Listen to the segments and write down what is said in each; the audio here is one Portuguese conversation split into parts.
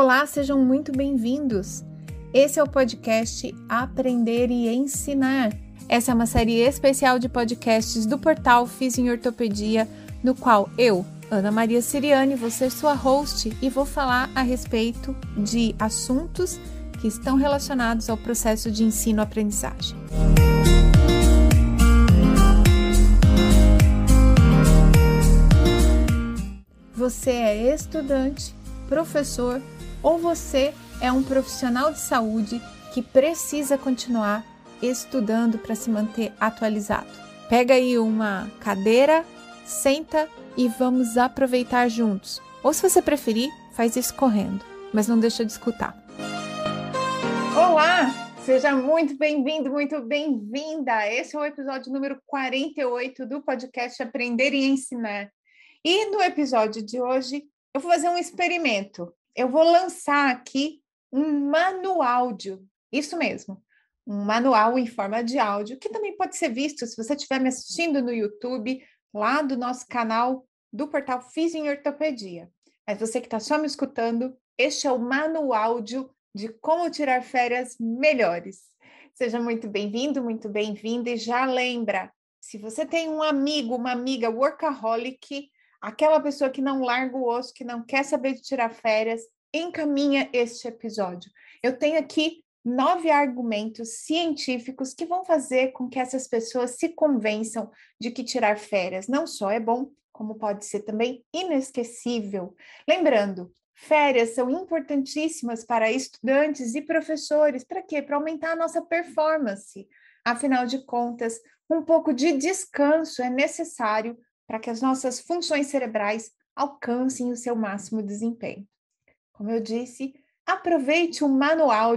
Olá, sejam muito bem-vindos. Esse é o podcast Aprender e Ensinar. Essa é uma série especial de podcasts do portal Fiz em Ortopedia, no qual eu, Ana Maria Siriane, vou ser sua host e vou falar a respeito de assuntos que estão relacionados ao processo de ensino-aprendizagem. Você é estudante, professor ou você é um profissional de saúde que precisa continuar estudando para se manter atualizado. Pega aí uma cadeira, senta e vamos aproveitar juntos. Ou se você preferir, faz isso correndo, mas não deixa de escutar. Olá, seja muito bem-vindo, muito bem-vinda. Esse é o episódio número 48 do podcast Aprender e Ensinar. E no episódio de hoje, eu vou fazer um experimento. Eu vou lançar aqui um manual, isso mesmo, um manual em forma de áudio, que também pode ser visto se você estiver me assistindo no YouTube, lá do nosso canal do portal Fiz em Ortopedia. Mas você que está só me escutando, este é o manual de como tirar férias melhores. Seja muito bem-vindo, muito bem-vinda, e já lembra, se você tem um amigo, uma amiga workaholic, aquela pessoa que não larga o osso, que não quer saber de tirar férias, encaminha este episódio. Eu tenho aqui nove argumentos científicos que vão fazer com que essas pessoas se convençam de que tirar férias não só é bom, como pode ser também inesquecível. Lembrando, férias são importantíssimas para estudantes e professores. Para quê? Para aumentar a nossa performance. Afinal de contas, um pouco de descanso é necessário para que as nossas funções cerebrais alcancem o seu máximo desempenho. Como eu disse, aproveite o manual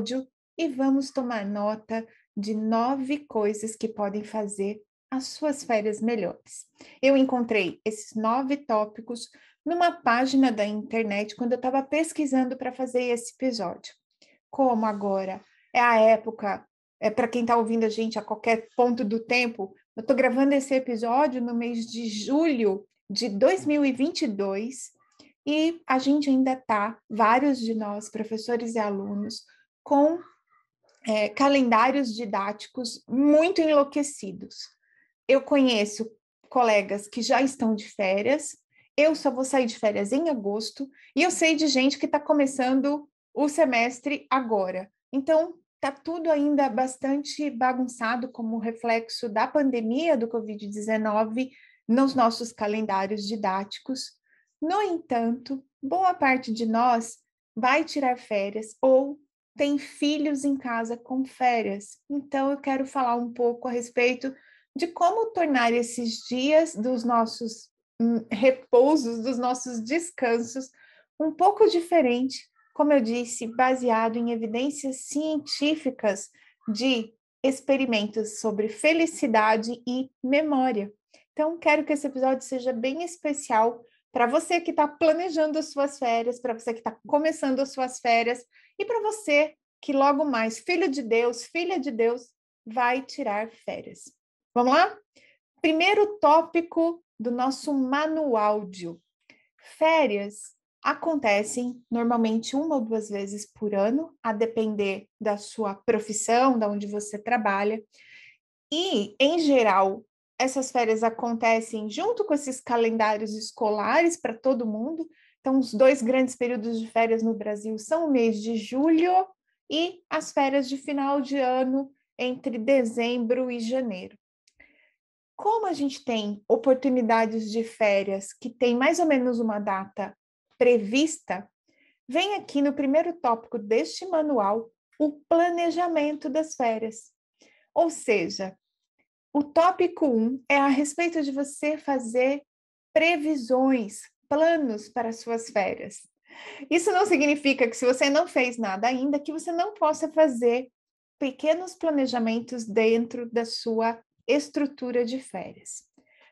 e vamos tomar nota de nove coisas que podem fazer as suas férias melhores. Eu encontrei esses nove tópicos numa página da internet quando eu estava pesquisando para fazer esse episódio. Como agora é a época, é para quem está ouvindo a gente a qualquer ponto do tempo, eu estou gravando esse episódio no mês de julho de 2022 e a gente ainda está, vários de nós, professores e alunos, com é, calendários didáticos muito enlouquecidos. Eu conheço colegas que já estão de férias, eu só vou sair de férias em agosto, e eu sei de gente que está começando o semestre agora. Então, está tudo ainda bastante bagunçado como reflexo da pandemia do Covid-19 nos nossos calendários didáticos. No entanto, boa parte de nós vai tirar férias ou tem filhos em casa com férias. Então, eu quero falar um pouco a respeito de como tornar esses dias dos nossos hum, repousos, dos nossos descansos, um pouco diferente como eu disse, baseado em evidências científicas de experimentos sobre felicidade e memória. Então, quero que esse episódio seja bem especial para você que está planejando as suas férias, para você que está começando as suas férias e para você que logo mais, filho de Deus, filha de Deus, vai tirar férias. Vamos lá? Primeiro tópico do nosso manual. Férias acontecem normalmente uma ou duas vezes por ano, a depender da sua profissão, da onde você trabalha. E, em geral, essas férias acontecem junto com esses calendários escolares para todo mundo. Então, os dois grandes períodos de férias no Brasil são o mês de julho e as férias de final de ano entre dezembro e janeiro. Como a gente tem oportunidades de férias que tem mais ou menos uma data prevista, vem aqui no primeiro tópico deste manual o planejamento das férias. Ou seja, o tópico 1 um é a respeito de você fazer previsões, planos para suas férias. Isso não significa que se você não fez nada ainda, que você não possa fazer pequenos planejamentos dentro da sua estrutura de férias.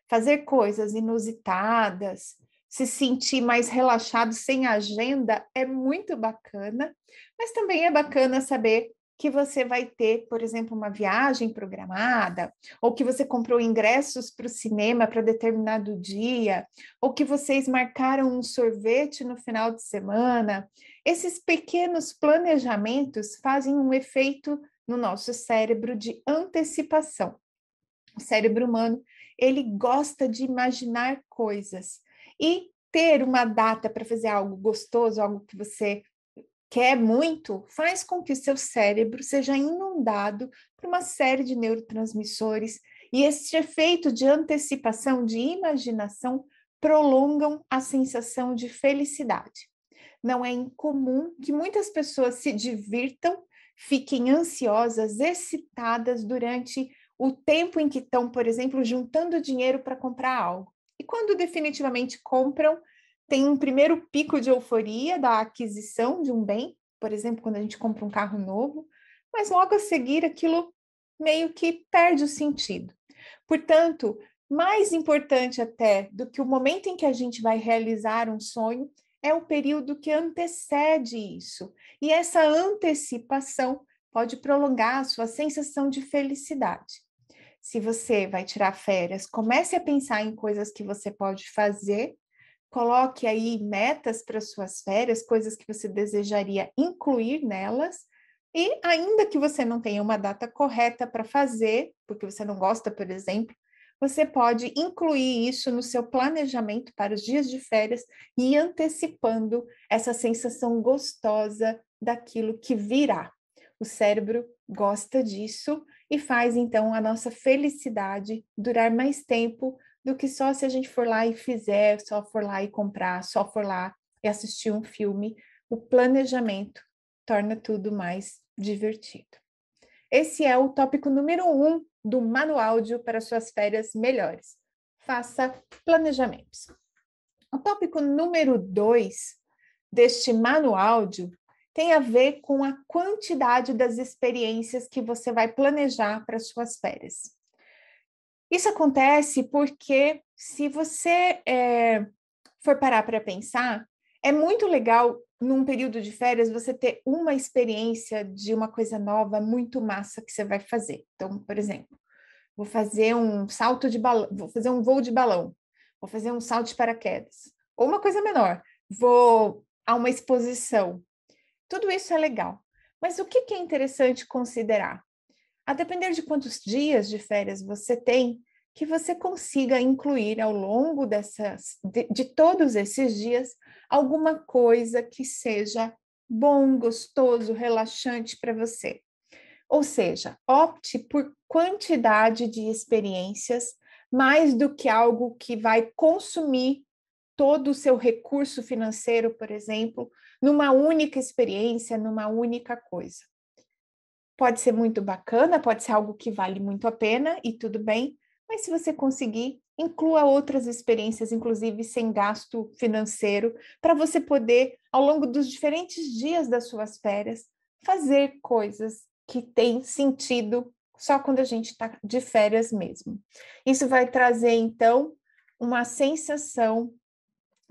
Fazer coisas inusitadas, se sentir mais relaxado sem agenda é muito bacana, mas também é bacana saber que você vai ter, por exemplo, uma viagem programada, ou que você comprou ingressos para o cinema para determinado dia, ou que vocês marcaram um sorvete no final de semana. Esses pequenos planejamentos fazem um efeito no nosso cérebro de antecipação. O cérebro humano, ele gosta de imaginar coisas e ter uma data para fazer algo gostoso, algo que você quer muito, faz com que o seu cérebro seja inundado por uma série de neurotransmissores e esse efeito de antecipação, de imaginação, prolongam a sensação de felicidade. Não é incomum que muitas pessoas se divirtam, fiquem ansiosas, excitadas durante o tempo em que estão, por exemplo, juntando dinheiro para comprar algo. Quando definitivamente compram, tem um primeiro pico de euforia da aquisição de um bem, por exemplo, quando a gente compra um carro novo, mas logo a seguir aquilo meio que perde o sentido. Portanto, mais importante até do que o momento em que a gente vai realizar um sonho é o período que antecede isso. E essa antecipação pode prolongar a sua sensação de felicidade. Se você vai tirar férias, comece a pensar em coisas que você pode fazer Coloque aí metas para suas férias, coisas que você desejaria incluir nelas. E ainda que você não tenha uma data correta para fazer, porque você não gosta, por exemplo, você pode incluir isso no seu planejamento para os dias de férias e antecipando essa sensação gostosa daquilo que virá. O cérebro gosta disso e faz então a nossa felicidade durar mais tempo do que só se a gente for lá e fizer, só for lá e comprar, só for lá e assistir um filme. O planejamento torna tudo mais divertido. Esse é o tópico número um do Manual para suas férias melhores. Faça planejamentos. O tópico número dois deste manual tem a ver com a quantidade das experiências que você vai planejar para suas férias. Isso acontece porque, se você é, for parar para pensar, é muito legal num período de férias você ter uma experiência de uma coisa nova muito massa que você vai fazer. Então, por exemplo, vou fazer um salto de balão, vou fazer um voo de balão, vou fazer um salto de paraquedas, ou uma coisa menor, vou a uma exposição. Tudo isso é legal. Mas o que, é interessante considerar? a depender de quantos dias de férias você tem, que você consiga incluir ao longo dessas, de, de todos esses dias alguma coisa que seja bom, gostoso, relaxante para você. Ou seja, opte por quantidade de experiências mais do que algo que vai consumir todo o seu recurso financeiro, por exemplo, numa única experiência, numa única coisa pode ser muito bacana, pode ser algo que vale muito a pena e tudo bem, mas se você conseguir, inclua outras experiências, inclusive sem gasto financeiro, para você poder, ao longo dos diferentes dias das suas férias, fazer coisas que têm sentido só quando a gente está de férias mesmo. Isso vai trazer, então, uma sensação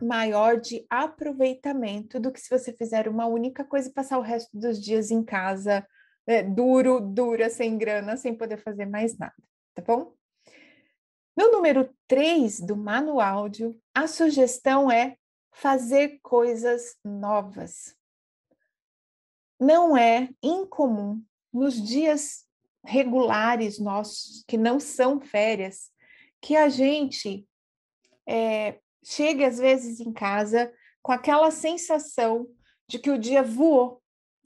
maior de aproveitamento do que se você fizer uma única coisa e passar o resto dos dias em casa é, duro, dura, sem grana, sem poder fazer mais nada, tá bom? No número 3 do manual, a sugestão é fazer coisas novas. Não é incomum nos dias regulares nossos, que não são férias, que a gente é, chegue às vezes em casa com aquela sensação de que o dia voou,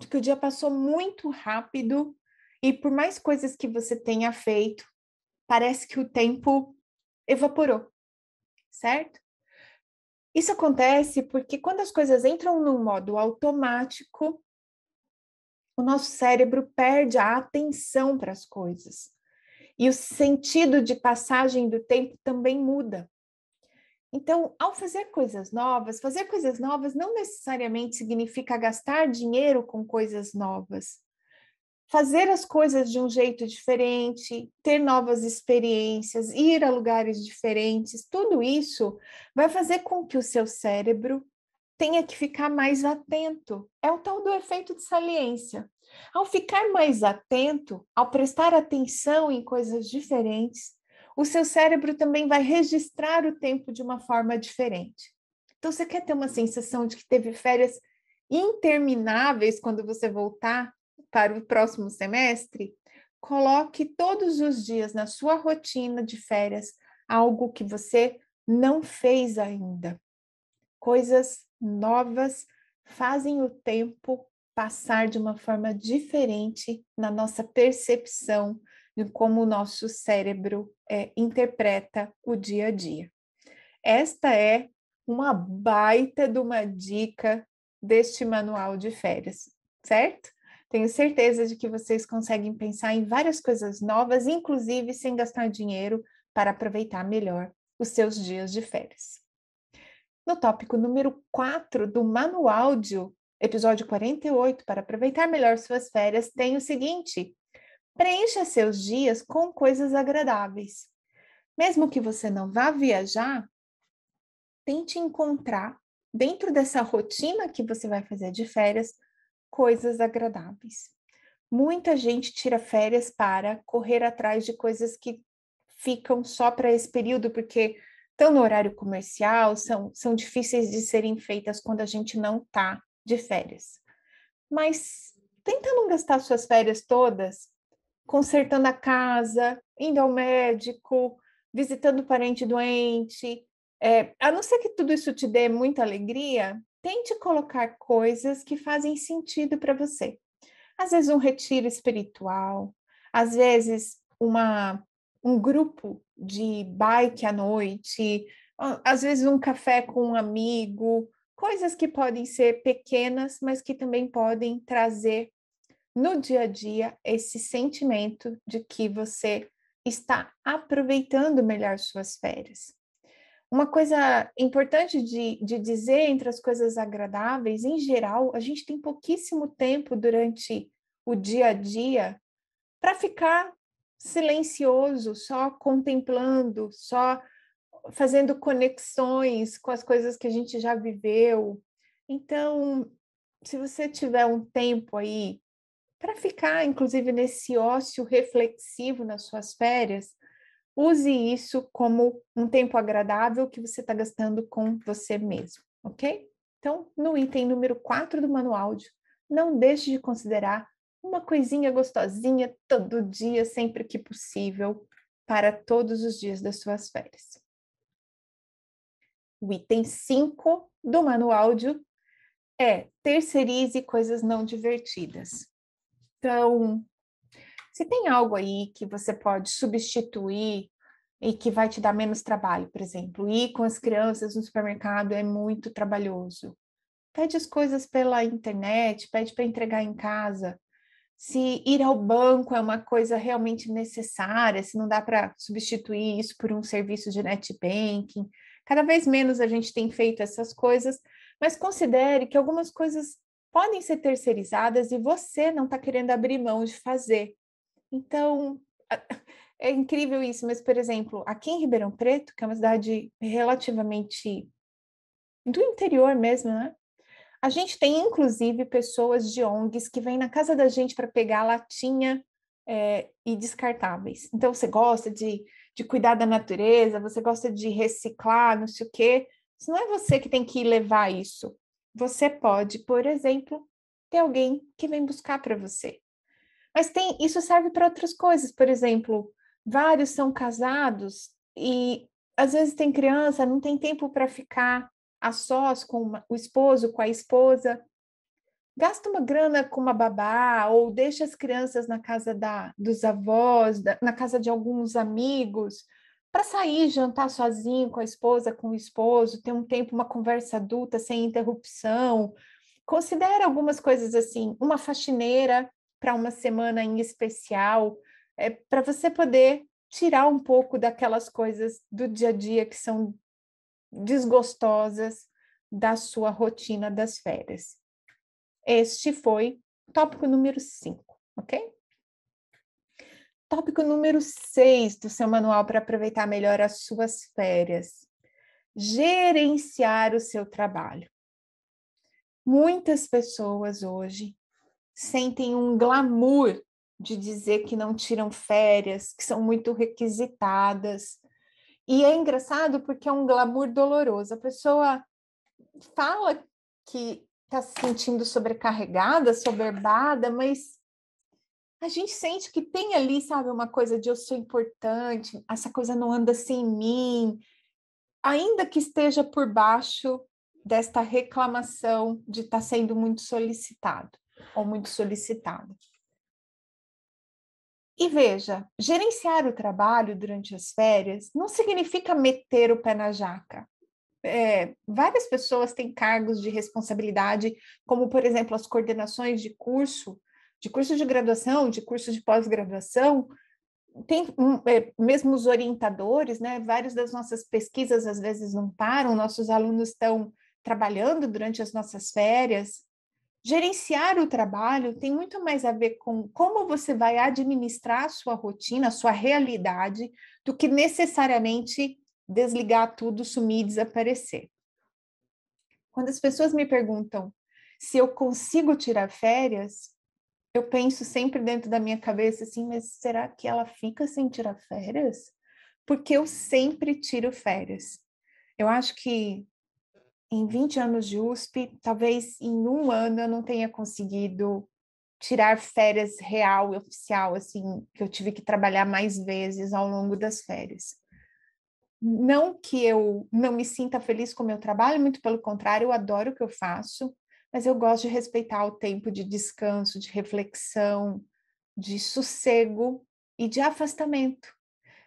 que o dia passou muito rápido e por mais coisas que você tenha feito, parece que o tempo evaporou, certo? Isso acontece porque quando as coisas entram no modo automático, o nosso cérebro perde a atenção para as coisas. E o sentido de passagem do tempo também muda. Então, ao fazer coisas novas, fazer coisas novas não necessariamente significa gastar dinheiro com coisas novas. Fazer as coisas de um jeito diferente, ter novas experiências, ir a lugares diferentes, tudo isso vai fazer com que o seu cérebro tenha que ficar mais atento. É o tal do efeito de saliência. Ao ficar mais atento, ao prestar atenção em coisas diferentes, o seu cérebro também vai registrar o tempo de uma forma diferente. Então, você quer ter uma sensação de que teve férias intermináveis quando você voltar para o próximo semestre? Coloque todos os dias na sua rotina de férias algo que você não fez ainda. Coisas novas fazem o tempo passar de uma forma diferente na nossa percepção de como o nosso cérebro é, interpreta o dia a dia. Esta é uma baita de uma dica deste manual de férias, certo? Tenho certeza de que vocês conseguem pensar em várias coisas novas, inclusive sem gastar dinheiro, para aproveitar melhor os seus dias de férias. No tópico número 4 do manual de episódio 48, para aproveitar melhor suas férias, tem o seguinte: preencha seus dias com coisas agradáveis. Mesmo que você não vá viajar, tente encontrar dentro dessa rotina que você vai fazer de férias coisas agradáveis. Muita gente tira férias para correr atrás de coisas que ficam só para esse período, porque estão no horário comercial, são, são difíceis de serem feitas quando a gente não está de férias. Mas tenta não gastar suas férias todas consertando a casa, indo ao médico, visitando parente doente. É, a não ser que tudo isso te dê muita alegria, tente colocar coisas que fazem sentido para você. Às vezes um retiro espiritual, às vezes uma um grupo de bike à noite, às vezes um café com um amigo, coisas que podem ser pequenas, mas que também podem trazer no dia a dia esse sentimento de que você está aproveitando melhor suas férias. Uma coisa importante de, de dizer entre as coisas agradáveis, em geral, a gente tem pouquíssimo tempo durante o dia a dia para ficar silencioso, só contemplando, só fazendo conexões com as coisas que a gente já viveu. Então, se você tiver um tempo aí para ficar, inclusive, nesse ócio reflexivo nas suas férias, use isso como um tempo agradável que você está gastando com você mesmo, ok? Então, no item número 4 do manual, não deixe de considerar uma coisinha gostosinha todo dia, sempre que possível, para todos os dias das suas férias. O item 5 do manual é terceirize coisas não divertidas. Então, se tem algo aí que você pode substituir e que vai te dar menos trabalho, por exemplo, ir com as crianças no supermercado é muito trabalhoso. Pede as coisas pela internet, pede para entregar em casa. Se ir ao banco é uma coisa realmente necessária, se não dá para substituir isso por um serviço de net banking, Cada vez menos a gente tem feito essas coisas, mas considere que algumas coisas podem ser terceirizadas e você não está querendo abrir mão de fazer. Então, é incrível isso, mas, por exemplo, aqui em Ribeirão Preto, que é uma cidade relativamente do interior mesmo, né? A gente tem, inclusive, pessoas de ONGs que vêm na casa da gente para pegar latinha é, e descartáveis. Então, você gosta de de cuidar da natureza, você gosta de reciclar, não sei o quê. Isso não é você que tem que levar isso. Você pode, por exemplo, ter alguém que vem buscar para você. Mas tem, isso serve para outras coisas. Por exemplo, vários são casados e às vezes tem criança, não tem tempo para ficar a sós com uma, o esposo, com a esposa gasta uma grana com uma babá ou deixa as crianças na casa da, dos avós, da, na casa de alguns amigos, para sair jantar sozinho com a esposa, com o esposo, ter um tempo, uma conversa adulta sem interrupção. Considere algumas coisas assim, uma faxineira para uma semana em especial, é, para você poder tirar um pouco daquelas coisas do dia a dia que são desgostosas da sua rotina das férias. Este foi tópico número 5, ok? Tópico número 6 do seu manual para aproveitar melhor as suas férias. Gerenciar o seu trabalho. Muitas pessoas hoje sentem um glamour de dizer que não tiram férias, que são muito requisitadas. E é engraçado porque é um glamour doloroso. A pessoa fala que está se sentindo sobrecarregada, soberbada, mas a gente sente que tem ali, sabe, uma coisa de eu sou importante, essa coisa não anda sem mim, ainda que esteja por baixo desta reclamação de estar tá sendo muito solicitado ou muito solicitado. E veja, gerenciar o trabalho durante as férias não significa meter o pé na jaca. É, várias pessoas têm cargos de responsabilidade, como, por exemplo, as coordenações de curso, de curso de graduação, de curso de pós-graduação, tem é, mesmo os orientadores, né? Várias das nossas pesquisas às vezes não param, nossos alunos estão trabalhando durante as nossas férias. Gerenciar o trabalho tem muito mais a ver com como você vai administrar a sua rotina, a sua realidade, do que necessariamente desligar tudo, sumir e desaparecer. Quando as pessoas me perguntam se eu consigo tirar férias, eu penso sempre dentro da minha cabeça assim, mas será que ela fica sem tirar férias? Porque eu sempre tiro férias. Eu acho que em 20 anos de USP, talvez em um ano eu não tenha conseguido tirar férias real e oficial, assim, que eu tive que trabalhar mais vezes ao longo das férias. Não que eu não me sinta feliz com o meu trabalho, muito pelo contrário, eu adoro o que eu faço, mas eu gosto de respeitar o tempo de descanso, de reflexão, de sossego e de afastamento.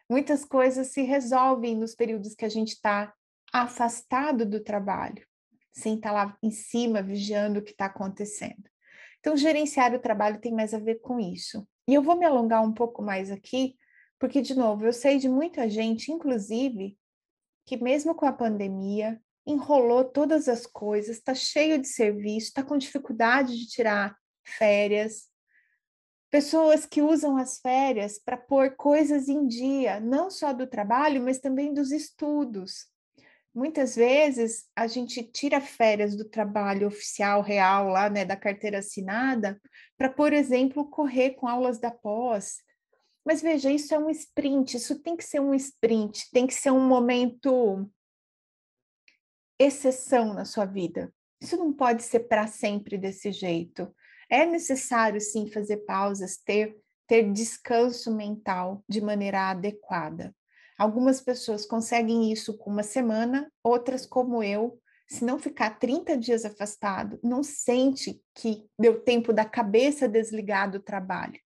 Muitas coisas se resolvem nos períodos que a gente está afastado do trabalho, sem estar tá lá em cima vigiando o que está acontecendo. Então, gerenciar o trabalho tem mais a ver com isso. E eu vou me alongar um pouco mais aqui, porque, de novo, eu sei de muita gente, inclusive, que mesmo com a pandemia, enrolou todas as coisas, está cheio de serviço, está com dificuldade de tirar férias. Pessoas que usam as férias para pôr coisas em dia, não só do trabalho, mas também dos estudos. Muitas vezes a gente tira férias do trabalho oficial, real, lá, né, da carteira assinada, para, por exemplo, correr com aulas da pós, mas veja, isso é um sprint, isso tem que ser um sprint, tem que ser um momento exceção na sua vida. Isso não pode ser para sempre desse jeito. É necessário sim fazer pausas, ter ter descanso mental de maneira adequada. Algumas pessoas conseguem isso com uma semana, outras como eu, se não ficar 30 dias afastado, não sente que deu tempo da cabeça desligar do trabalho.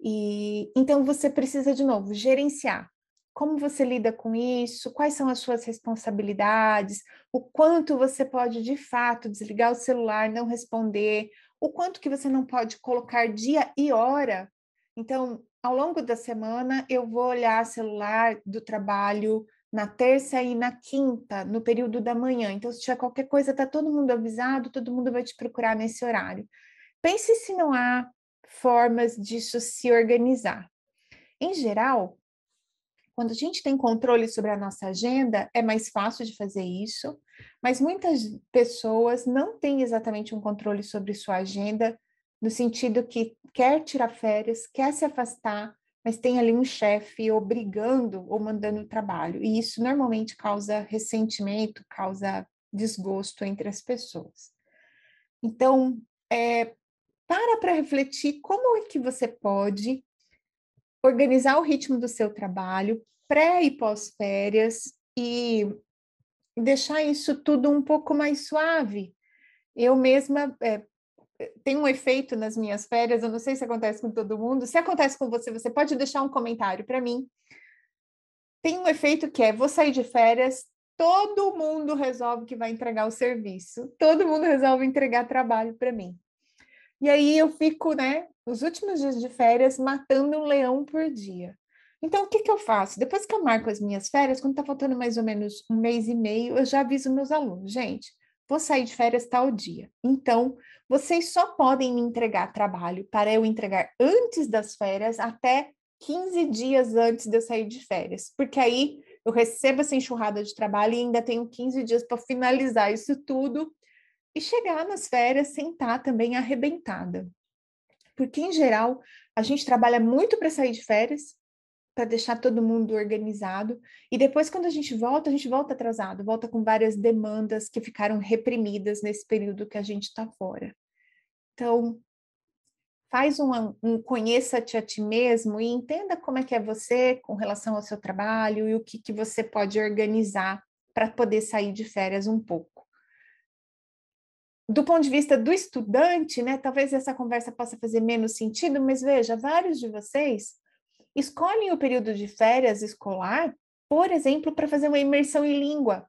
E então você precisa de novo gerenciar. Como você lida com isso? Quais são as suas responsabilidades? O quanto você pode de fato desligar o celular, não responder? O quanto que você não pode colocar dia e hora? Então, ao longo da semana, eu vou olhar celular do trabalho na terça e na quinta, no período da manhã. Então, se tiver qualquer coisa, tá todo mundo avisado, todo mundo vai te procurar nesse horário. Pense se não há formas disso se organizar. Em geral, quando a gente tem controle sobre a nossa agenda, é mais fácil de fazer isso, mas muitas pessoas não têm exatamente um controle sobre sua agenda, no sentido que quer tirar férias, quer se afastar, mas tem ali um chefe obrigando ou mandando trabalho, e isso normalmente causa ressentimento, causa desgosto entre as pessoas. Então, é, para para refletir como é que você pode organizar o ritmo do seu trabalho, pré e pós-férias, e deixar isso tudo um pouco mais suave. Eu mesma é, tem um efeito nas minhas férias, eu não sei se acontece com todo mundo. Se acontece com você, você pode deixar um comentário para mim. Tem um efeito que é: vou sair de férias, todo mundo resolve que vai entregar o serviço, todo mundo resolve entregar trabalho para mim. E aí eu fico, né, os últimos dias de férias, matando um leão por dia. Então, o que, que eu faço? Depois que eu marco as minhas férias, quando está faltando mais ou menos um mês e meio, eu já aviso meus alunos, gente, vou sair de férias tal dia. Então, vocês só podem me entregar trabalho para eu entregar antes das férias, até 15 dias antes de eu sair de férias, porque aí eu recebo essa enxurrada de trabalho e ainda tenho 15 dias para finalizar isso tudo e chegar nas férias sem estar também arrebentada. Porque, em geral, a gente trabalha muito para sair de férias, para deixar todo mundo organizado, e depois, quando a gente volta, a gente volta atrasado, volta com várias demandas que ficaram reprimidas nesse período que a gente está fora. Então, faz um, um conheça-te a ti mesmo e entenda como é que é você com relação ao seu trabalho e o que, que você pode organizar para poder sair de férias um pouco do ponto de vista do estudante, né, talvez essa conversa possa fazer menos sentido, mas veja, vários de vocês escolhem o período de férias escolar, por exemplo, para fazer uma imersão em língua.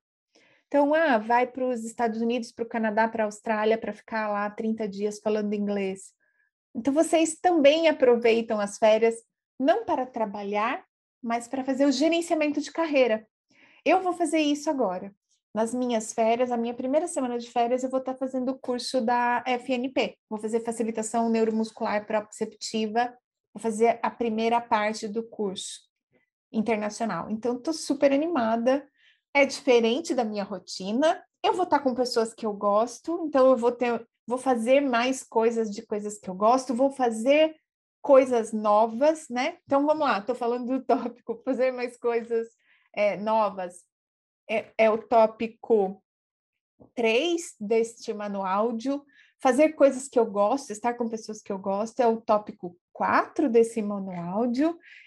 Então, ah, vai para os Estados Unidos, para o Canadá, para a Austrália, para ficar lá 30 dias falando inglês. Então, vocês também aproveitam as férias não para trabalhar, mas para fazer o gerenciamento de carreira. Eu vou fazer isso agora nas minhas férias, a minha primeira semana de férias, eu vou estar fazendo o curso da FNP. Vou fazer facilitação neuromuscular proprioceptiva, vou fazer a primeira parte do curso internacional. Então, estou super animada. É diferente da minha rotina. Eu vou estar com pessoas que eu gosto, então eu vou ter, vou fazer mais coisas de coisas que eu gosto, vou fazer coisas novas, né? Então vamos lá, estou falando do tópico, fazer mais coisas é, novas é, é o tópico 3 deste manual Fazer coisas que eu gosto, estar com pessoas que eu gosto, é o tópico 4 desse manual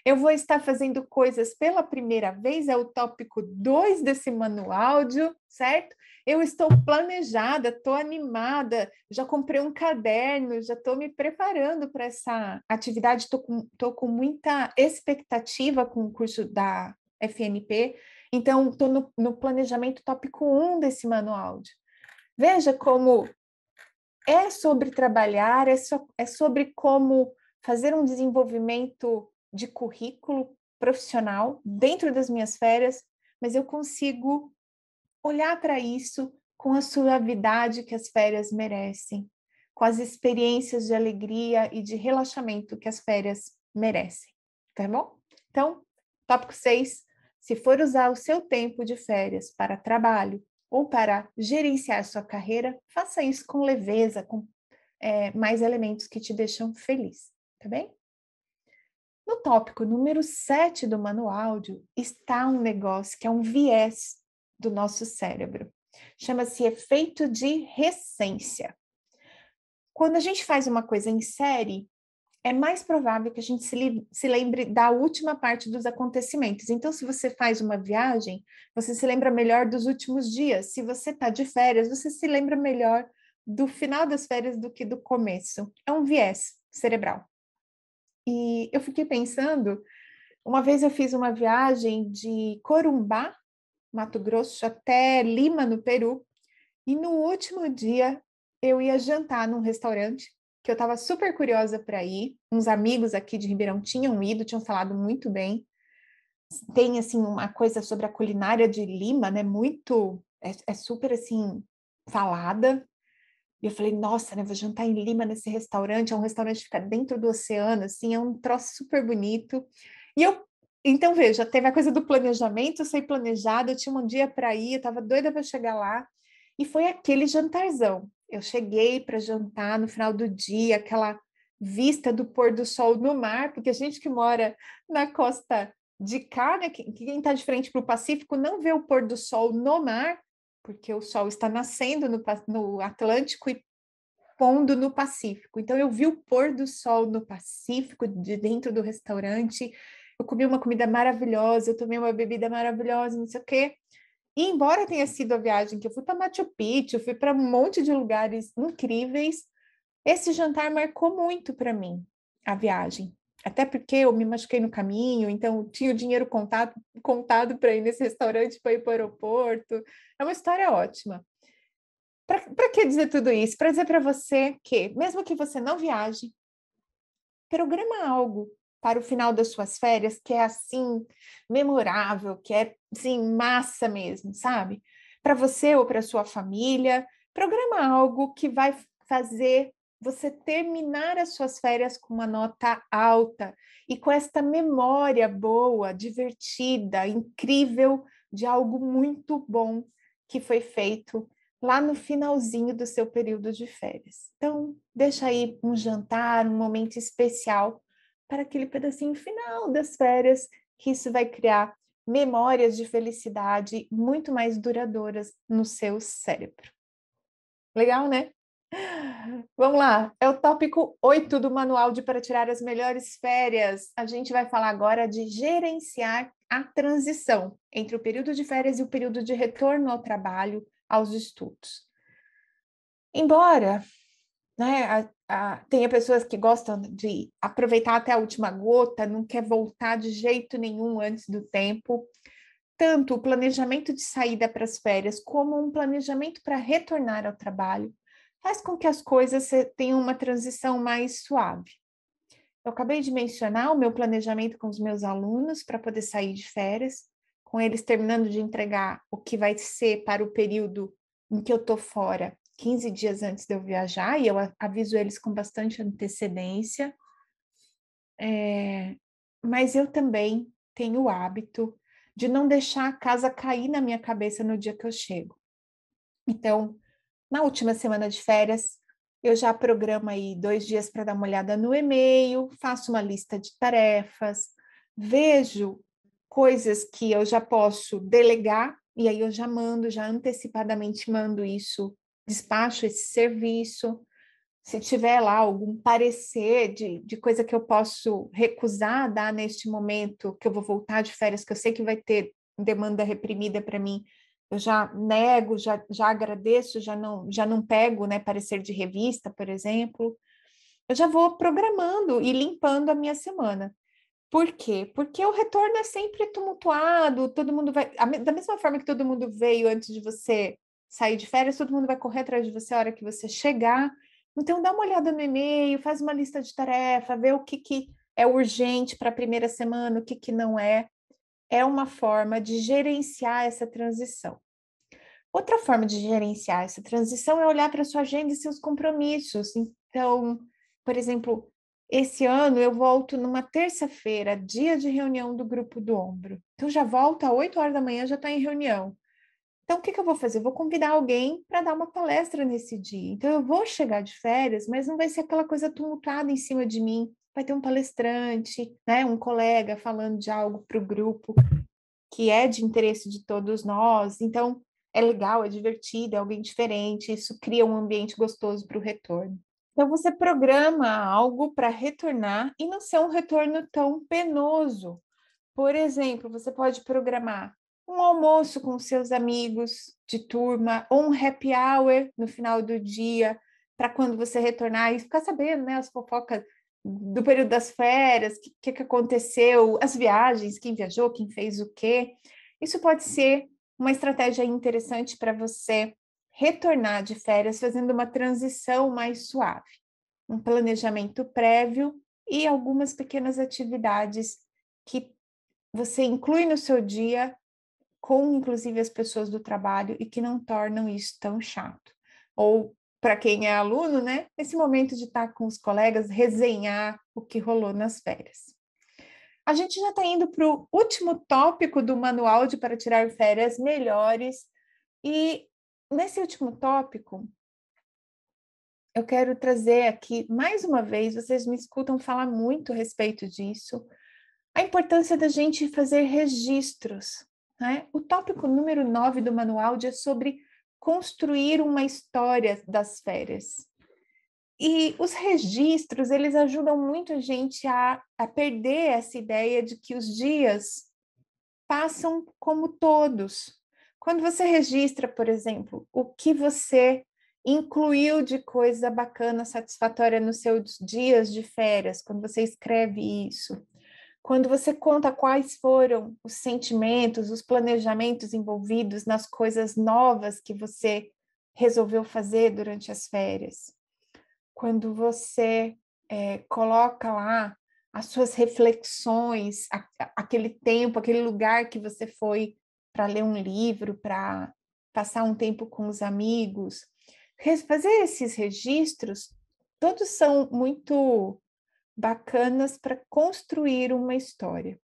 Eu vou estar fazendo coisas pela primeira vez, é o tópico 2 desse manual certo? Eu estou planejada, estou animada, já comprei um caderno, já estou me preparando para essa atividade, estou com, com muita expectativa com o curso da FNP. Então, estou no, no, planejamento tópico 1 desse manual. Veja como é sobre trabalhar, é, so, é sobre como fazer um desenvolvimento de currículo profissional dentro das minhas férias, mas eu consigo olhar para isso com a suavidade que as férias merecem, com as experiências de alegria e de relaxamento que as férias merecem, tá bom? Então, tópico 6, se for usar o seu tempo de férias para trabalho ou para gerenciar sua carreira, faça isso com leveza, com é, mais elementos que te deixam feliz, tá bem? No tópico número 7 do manual está um negócio que é um viés do nosso cérebro. Chama-se efeito de recência. Quando a gente faz uma coisa em série, é mais provável que a gente se, se, lembre da última parte dos acontecimentos. Então, se você faz uma viagem, você se lembra melhor dos últimos dias. Se você está de férias, você se lembra melhor do final das férias do que do começo. É um viés cerebral. E eu fiquei pensando, uma vez eu fiz uma viagem de Corumbá, Mato Grosso, até Lima, no Peru, e no último dia eu ia jantar num restaurante que eu estava super curiosa para ir. Uns amigos aqui de Ribeirão tinham ido, tinham falado muito bem. Tem assim uma coisa sobre a culinária de Lima, né? Muito é, é super assim falada. E eu falei, nossa, né? Vou jantar em Lima nesse restaurante. É um restaurante que fica dentro do oceano, assim, é um troço super bonito. E eu então, veja, teve a coisa do planejamento, eu sei planejada, eu tinha um dia para ir, eu estava doida para chegar lá, e foi aquele jantarzão. Eu cheguei para jantar no final do dia, aquela vista do pôr do sol no mar, porque a gente que mora na costa de cá, né, quem está de frente para o Pacífico, não vê o pôr do sol no mar, porque o sol está nascendo no, no Atlântico e pondo no Pacífico. Então, eu vi o pôr do sol no Pacífico, de dentro do restaurante. Eu comi uma comida maravilhosa, eu tomei uma bebida maravilhosa, não sei o quê. E embora tenha sido a viagem que eu fui para Machu Picchu, fui para um monte de lugares incríveis, esse jantar marcou muito para mim a viagem. Até porque eu me machuquei no caminho, então tinha o dinheiro contado, contado para ir nesse restaurante, para ir para o aeroporto. É uma história ótima. Para que dizer tudo isso? Para dizer para você que, mesmo que você não viaje, programa algo para o final das suas férias que é assim memorável, que é assim massa mesmo, sabe? Para você ou para sua família, programa algo que vai fazer você terminar as suas férias com uma nota alta e com esta memória boa, divertida, incrível de algo muito bom que foi feito lá no finalzinho do seu período de férias. Então, deixa aí um jantar, um momento especial para aquele pedacinho final das férias, que isso vai criar memórias de felicidade muito mais duradouras no seu cérebro. Legal, né? Vamos lá, é o tópico 8 do manual de para tirar as melhores férias. A gente vai falar agora de gerenciar a transição entre o período de férias e o período de retorno ao trabalho, aos estudos. Embora né, a, a, tenha pessoas que gostam de aproveitar até a última gota, não quer voltar de jeito nenhum antes do tempo, tanto o planejamento de saída para as férias como um planejamento para retornar ao trabalho faz com que as coisas tenham uma transição mais suave. Eu acabei de mencionar o meu planejamento com os meus alunos para poder sair de férias, com eles terminando de entregar o que vai ser para o período em que eu estou fora, 15 dias antes de eu viajar, e eu aviso eles com bastante antecedência. É, mas eu também tenho o hábito de não deixar a casa cair na minha cabeça no dia que eu chego. Então, na última semana de férias, eu já programo aí dois dias para dar uma olhada no e-mail, faço uma lista de tarefas, vejo coisas que eu já posso delegar, e aí eu já mando, já antecipadamente mando isso, despacho esse serviço. Se tiver lá algum parecer de, de coisa que eu posso recusar dar neste momento, que eu vou voltar de férias, que eu sei que vai ter demanda reprimida para mim, eu já nego, já, já agradeço, já não, já não pego, né, parecer de revista, por exemplo. Eu já vou programando e limpando a minha semana. Por quê? Porque o retorno é sempre tumultuado, todo mundo vai. Da mesma forma que todo mundo veio antes de você sair de férias, todo mundo vai correr atrás de você a hora que você chegar. Então, dá uma olhada no e-mail, faz uma lista de tarefa, vê o que, que é urgente para a primeira semana, o que, que não é é uma forma de gerenciar essa transição. Outra forma de gerenciar essa transição é olhar para sua agenda e seus compromissos. Então, por exemplo, esse ano eu volto numa terça-feira, dia de reunião do grupo do ombro. Então já volto às 8 horas da manhã, já está em reunião. Então, o que, que eu vou fazer? Eu vou convidar alguém para dar uma palestra nesse dia. Então, eu vou chegar de férias, mas não vai ser aquela coisa tumultuada em cima de mim vai ter um palestrante, né, um colega falando de algo para o grupo que é de interesse de todos nós. Então, é legal, é divertido, é alguém diferente, isso cria um ambiente gostoso para o retorno. Então, você programa algo para retornar e não ser um retorno tão penoso. Por exemplo, você pode programar um almoço com seus amigos de turma ou um happy hour no final do dia para quando você retornar e ficar sabendo né, as fofocas do período das férias, o que, que aconteceu, as viagens, quem viajou, quem fez o quê. Isso pode ser uma estratégia interessante para você retornar de férias fazendo uma transição mais suave, um planejamento prévio e algumas pequenas atividades que você inclui no seu dia com inclusive as pessoas do trabalho e que não tornam isso tão chato. Ou para quem é aluno, né? Esse momento de estar com os colegas, resenhar o que rolou nas férias. A gente já está indo para o último tópico do manual de para tirar férias melhores. E nesse último tópico, eu quero trazer aqui, mais uma vez, vocês me escutam falar muito a respeito disso, a importância da gente fazer registros. Né? O tópico número 9 do manual é sobre construir uma história das férias. E os registros, eles ajudam muito a gente a, a perder essa ideia de que os dias passam como todos. Quando você registra, por exemplo, o que você incluiu de coisa bacana, satisfatória nos seus dias de férias, quando você escreve isso, quando você conta quais foram os sentimentos, os planejamentos envolvidos nas coisas novas que você resolveu fazer durante as férias, quando você é, coloca lá as suas reflexões, a, aquele tempo, aquele lugar que você foi para ler um livro, para passar um tempo com os amigos, fazer esses registros, todos são muito bacanas para construir uma história.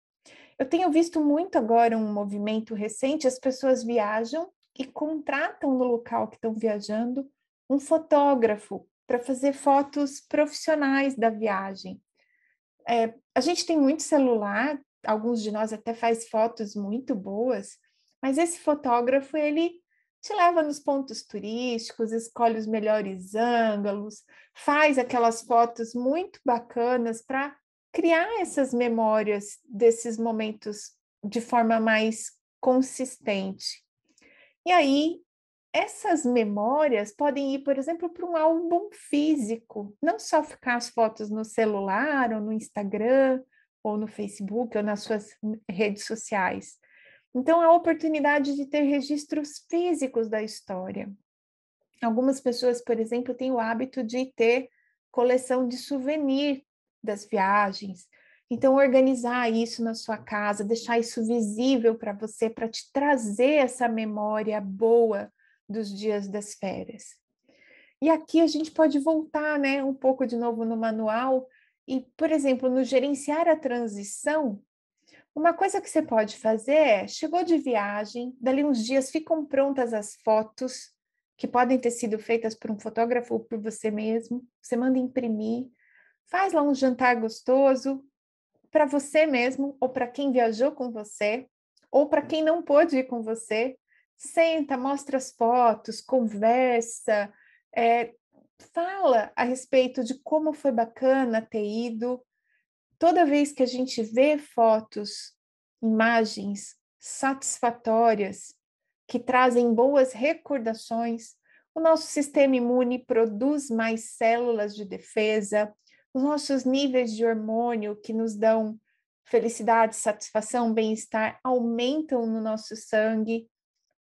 Eu tenho visto muito agora um movimento recente, as pessoas viajam e contratam no local que estão viajando um fotógrafo para fazer fotos profissionais da viagem. É, a gente tem muito celular, alguns de nós até faz fotos muito boas, mas esse fotógrafo ele te leva nos pontos turísticos, escolhe os melhores ângulos, faz aquelas fotos muito bacanas para criar essas memórias desses momentos de forma mais consistente. E aí, essas memórias podem ir, por exemplo, para um álbum físico, não só ficar as fotos no celular ou no Instagram ou no Facebook ou nas suas redes sociais. Então, a oportunidade de ter registros físicos da história. Algumas pessoas, por exemplo, têm o hábito de ter coleção de souvenir das viagens. Então, organizar isso na sua casa, deixar isso visível para você, para te trazer essa memória boa dos dias das férias. E aqui a gente pode voltar, né, um pouco de novo no manual e, por exemplo, no gerenciar a transição, uma coisa que você pode fazer é, chegou de viagem, dali uns dias ficam prontas as fotos que podem ter sido feitas por um fotógrafo ou por você mesmo, você manda imprimir, faz lá um jantar gostoso para você mesmo ou para quem viajou com você ou para quem não pôde ir com você. Senta, mostra as fotos, conversa, é, fala a respeito de como foi bacana ter ido. Toda vez que a gente vê fotos, imagens satisfatórias que trazem boas recordações, o nosso sistema imune produz mais células de defesa, os nossos níveis de hormônio que nos dão felicidade, satisfação, bem-estar aumentam no nosso sangue.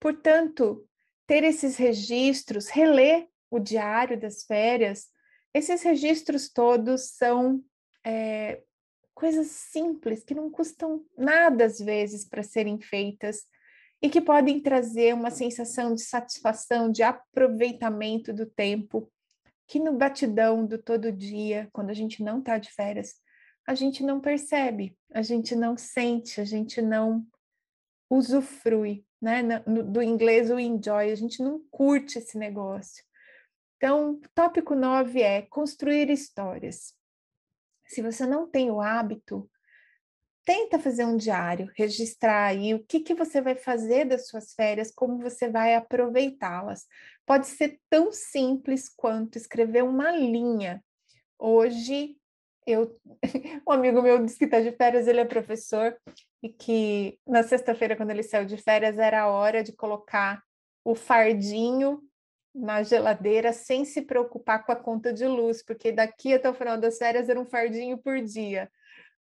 Portanto, ter esses registros, reler o diário das férias, esses registros todos são é, coisas simples que não custam nada às vezes para serem feitas e que podem trazer uma sensação de satisfação, de aproveitamento do tempo que no batidão do todo dia, quando a gente não está de férias, a gente não percebe, a gente não sente, a gente não usufrui, né? No, do inglês o enjoy, a gente não curte esse negócio. Então, tópico 9 é construir histórias. Se você não tem o hábito, tenta fazer um diário, registrar aí o que, que você vai fazer das suas férias, como você vai aproveitá-las. Pode ser tão simples quanto escrever uma linha. Hoje, eu, um amigo meu disse que está de férias, ele é professor, e que na sexta-feira, quando ele saiu de férias, era a hora de colocar o fardinho na geladeira sem se preocupar com a conta de luz, porque daqui até o final das férias era um fardinho por dia.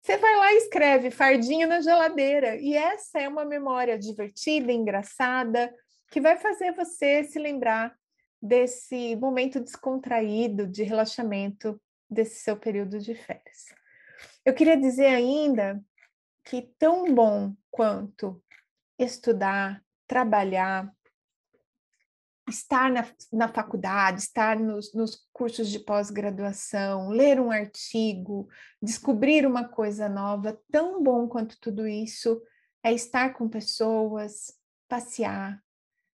Você vai lá e escreve fardinho na geladeira, e essa é uma memória divertida, engraçada, que vai fazer você se lembrar desse momento descontraído de relaxamento desse seu período de férias. Eu queria dizer ainda que tão bom quanto estudar, trabalhar, estar na, na faculdade, estar nos, nos cursos de pós-graduação, ler um artigo, descobrir uma coisa nova, tão bom quanto tudo isso é estar com pessoas, passear,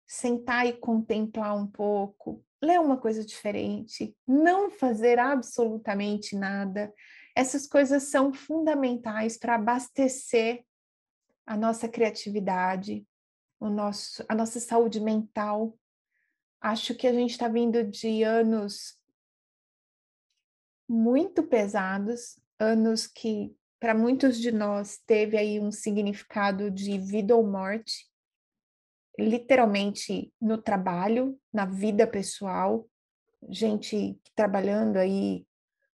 sentar e contemplar um pouco, ler uma coisa diferente, não fazer absolutamente nada. Essas coisas são fundamentais para abastecer a nossa criatividade, o nosso, a nossa saúde mental, Acho que a gente está vindo de anos muito pesados, anos que para muitos de nós teve aí um significado de vida ou morte, literalmente no trabalho, na vida pessoal, gente trabalhando aí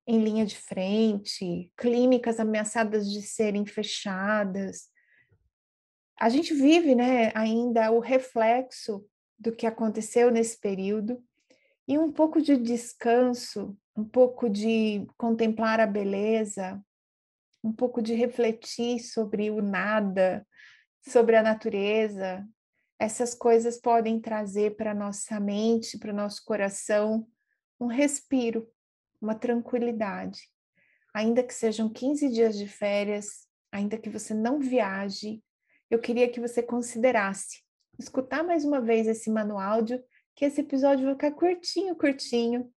em linha de frente, clínicas ameaçadas de serem fechadas. A gente vive, né, ainda o reflexo do que aconteceu nesse período e um pouco de descanso, um pouco de contemplar a beleza, um pouco de refletir sobre o nada, sobre a natureza. Essas coisas podem trazer para nossa mente, para o nosso coração, um respiro, uma tranquilidade. Ainda que sejam 15 dias de férias, ainda que você não viaje, eu queria que você considerasse escutar mais uma vez esse manual, que esse episódio vai ficar curtinho, curtinho,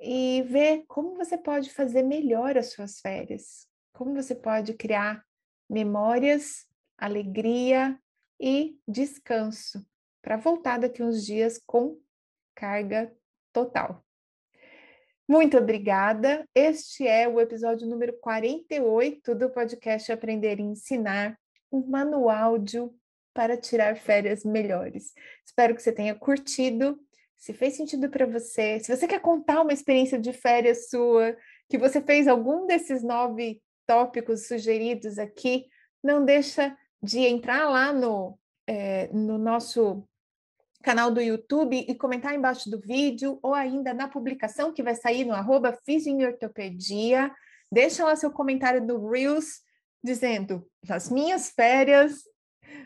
e ver como você pode fazer melhor as suas férias, como você pode criar memórias, alegria e descanso para voltar daqui uns dias com carga total. Muito obrigada. Este é o episódio número 48 do podcast Aprender e Ensinar, um manual para tirar férias melhores. Espero que você tenha curtido. Se fez sentido para você, se você quer contar uma experiência de férias sua, que você fez algum desses nove tópicos sugeridos aqui, não deixa de entrar lá no, é, no nosso canal do YouTube e comentar embaixo do vídeo ou ainda na publicação que vai sair no arroba. Deixa lá seu comentário no Reels dizendo nas minhas férias.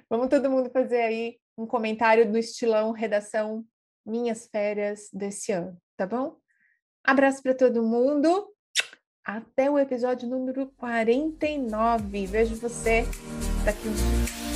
Vamos todo mundo fazer aí um comentário do estilão redação minhas férias desse ano, tá bom? Abraço para todo mundo. Até o episódio número 49. Vejo você daqui um dia.